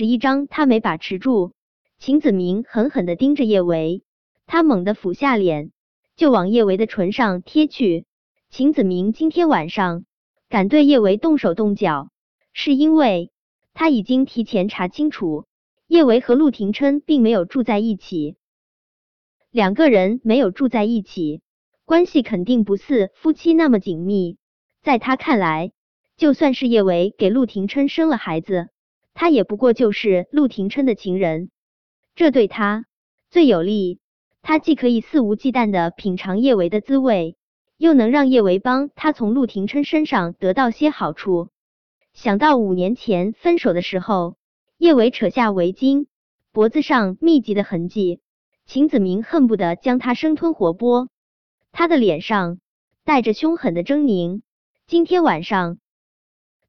十一张他没把持住。秦子明狠狠的盯着叶维，他猛地俯下脸，就往叶维的唇上贴去。秦子明今天晚上敢对叶维动手动脚，是因为他已经提前查清楚，叶维和陆廷琛并没有住在一起。两个人没有住在一起，关系肯定不似夫妻那么紧密。在他看来，就算是叶维给陆廷琛生了孩子，他也不过就是陆廷琛的情人，这对他最有利。他既可以肆无忌惮的品尝叶维的滋味，又能让叶维帮他从陆廷琛身上得到些好处。想到五年前分手的时候，叶维扯下围巾，脖子上密集的痕迹，秦子明恨不得将他生吞活剥。他的脸上带着凶狠的狰狞，今天晚上。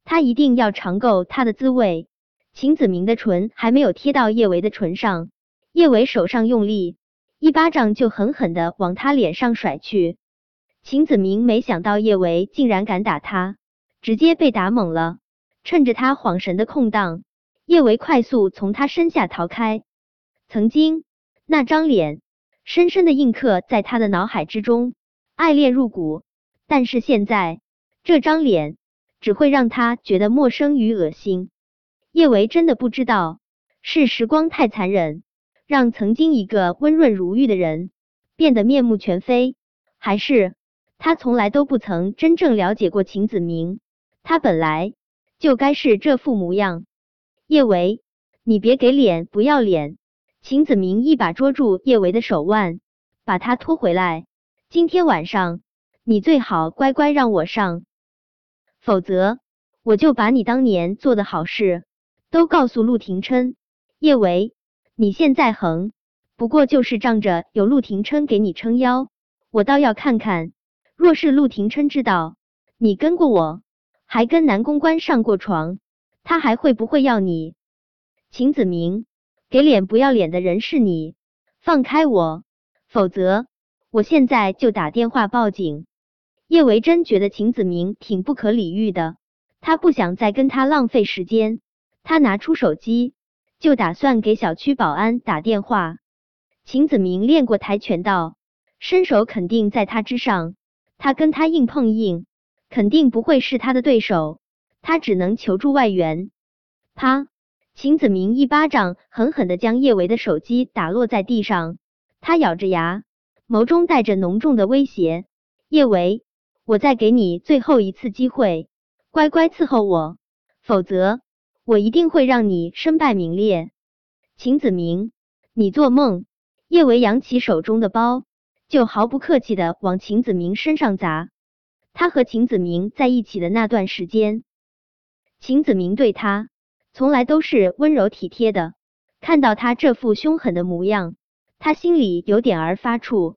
他一定要尝够他的滋味。秦子明的唇还没有贴到叶维的唇上，叶维手上用力，一巴掌就狠狠的往他脸上甩去。秦子明没想到叶维竟然敢打他，直接被打懵了。趁着他恍神的空档，叶维快速从他身下逃开。曾经那张脸深深的印刻在他的脑海之中，爱恋入骨。但是现在这张脸。只会让他觉得陌生与恶心。叶维真的不知道，是时光太残忍，让曾经一个温润如玉的人变得面目全非，还是他从来都不曾真正了解过秦子明，他本来就该是这副模样。叶维，你别给脸，不要脸！秦子明一把捉住叶维的手腕，把他拖回来。今天晚上，你最好乖乖让我上。否则，我就把你当年做的好事都告诉陆廷琛。叶维，你现在横，不过就是仗着有陆廷琛给你撑腰。我倒要看看，若是陆廷琛知道你跟过我，还跟南公关上过床，他还会不会要你？秦子明，给脸不要脸的人是你，放开我，否则我现在就打电话报警。叶维真觉得秦子明挺不可理喻的，他不想再跟他浪费时间。他拿出手机，就打算给小区保安打电话。秦子明练过跆拳道，身手肯定在他之上，他跟他硬碰硬，肯定不会是他的对手。他只能求助外援。啪！秦子明一巴掌狠狠的将叶维的手机打落在地上，他咬着牙，眸中带着浓重的威胁：“叶维。”我再给你最后一次机会，乖乖伺候我，否则我一定会让你身败名裂。秦子明，你做梦！叶维扬起手中的包，就毫不客气的往秦子明身上砸。他和秦子明在一起的那段时间，秦子明对他从来都是温柔体贴的。看到他这副凶狠的模样，他心里有点儿发怵。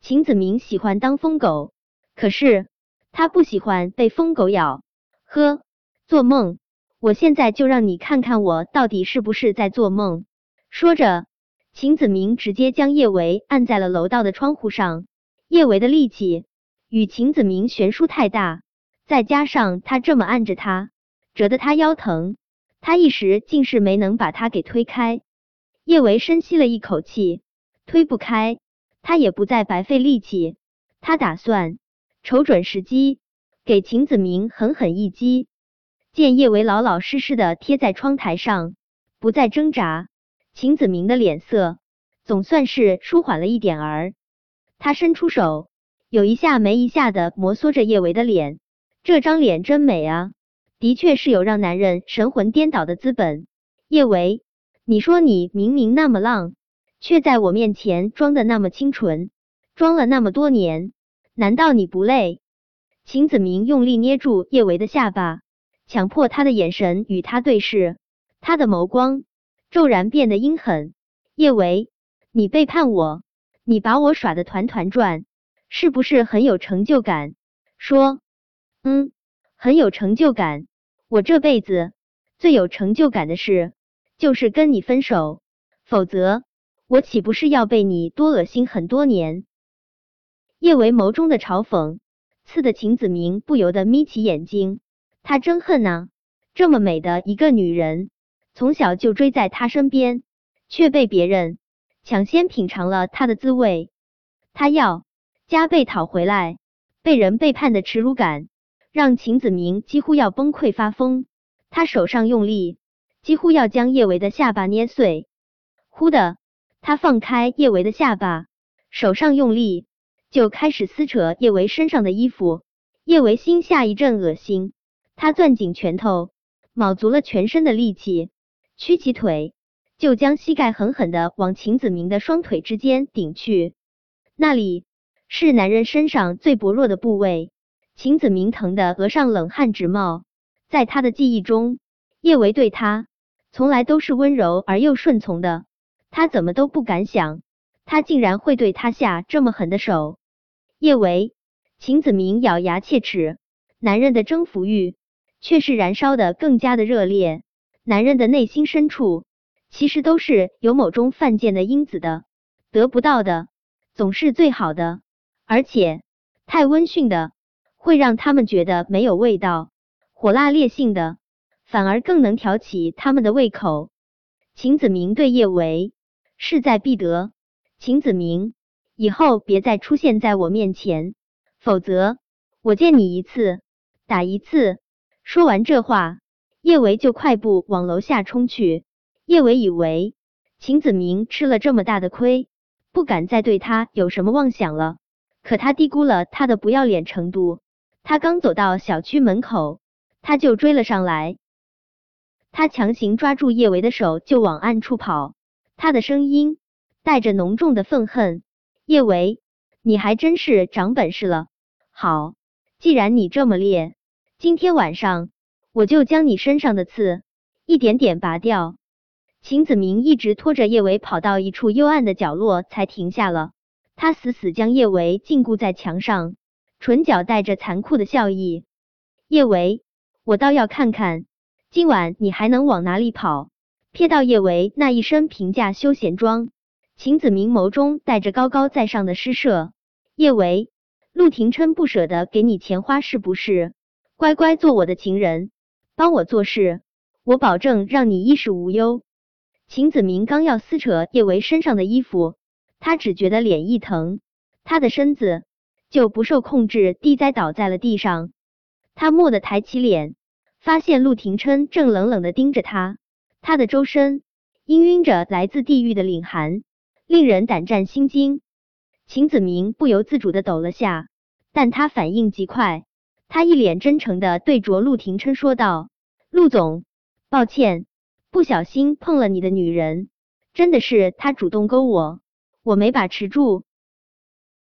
秦子明喜欢当疯狗。可是他不喜欢被疯狗咬。呵，做梦！我现在就让你看看我到底是不是在做梦。说着，秦子明直接将叶维按在了楼道的窗户上。叶维的力气与秦子明悬殊太大，再加上他这么按着他，折得他腰疼。他一时竟是没能把他给推开。叶维深吸了一口气，推不开，他也不再白费力气，他打算。瞅准时机，给秦子明狠狠一击。见叶维老老实实的贴在窗台上，不再挣扎，秦子明的脸色总算是舒缓了一点儿。他伸出手，有一下没一下的摩挲着叶维的脸。这张脸真美啊，的确是有让男人神魂颠倒的资本。叶维，你说你明明那么浪，却在我面前装的那么清纯，装了那么多年。难道你不累？秦子明用力捏住叶维的下巴，强迫他的眼神与他对视，他的眸光骤然变得阴狠。叶维，你背叛我，你把我耍的团团转，是不是很有成就感？说，嗯，很有成就感。我这辈子最有成就感的事，就是跟你分手，否则我岂不是要被你多恶心很多年？叶维眸中的嘲讽，刺得秦子明不由得眯起眼睛。他真恨呐，这么美的一个女人，从小就追在他身边，却被别人抢先品尝了他的滋味。他要加倍讨回来，被人背叛的耻辱感让秦子明几乎要崩溃发疯。他手上用力，几乎要将叶维的下巴捏碎。忽的，他放开叶维的下巴，手上用力，就开始撕扯叶维身上的衣服。叶维心下一阵恶心，他攥紧拳头，卯足了全身的力气，屈起腿，就将膝盖狠狠的往秦子明的双腿之间顶去。那里是男人身上最薄弱的部位，秦子明疼的额上冷汗直冒。在他的记忆中，叶维对他从来都是温柔而又顺从的。他怎么都不敢想，他竟然会对他下这么狠的手。叶维，秦子明咬牙切齿，男人的征服欲却是燃烧的更加的热烈。男人的内心深处其实都是有某种犯贱的因子的，得不到的总是最好的，而且太温驯的会让他们觉得没有味道，火辣烈性的反而更能挑起他们的胃口。秦子明对叶维。势在必得，秦子明，以后别再出现在我面前，否则我见你一次打一次。说完这话，叶维就快步往楼下冲去。叶维以为秦子明吃了这么大的亏，不敢再对他有什么妄想了，可他低估了他的不要脸程度。他刚走到小区门口，他就追了上来，他强行抓住叶维的手，就往暗处跑。他的声音带着浓重的愤恨：“叶维，你还真是长本事了。好，既然你这么烈，今天晚上我就将你身上的刺一点点拔掉。”秦子明一直拖着叶维跑到一处幽暗的角落，才停下了。他死死将叶维禁锢在墙上，唇角带着残酷的笑意：“叶维，我倒要看看今晚你还能往哪里跑。”瞥到叶维那一身平价休闲装，秦子明眸中带着高高在上的施舍。叶维，陆廷琛不舍得给你钱花是不是？乖乖做我的情人，帮我做事，我保证让你衣食无忧。秦子明刚要撕扯叶维身上的衣服，他只觉得脸一疼，他的身子就不受控制地栽倒在了地上。他蓦地抬起脸，发现陆廷琛正冷冷的盯着他。他的周身氤氲着来自地狱的凛寒，令人胆战心惊。秦子明不由自主的抖了下，但他反应极快，他一脸真诚的对着陆廷琛说道：“陆总，抱歉，不小心碰了你的女人，真的是她主动勾我，我没把持住。”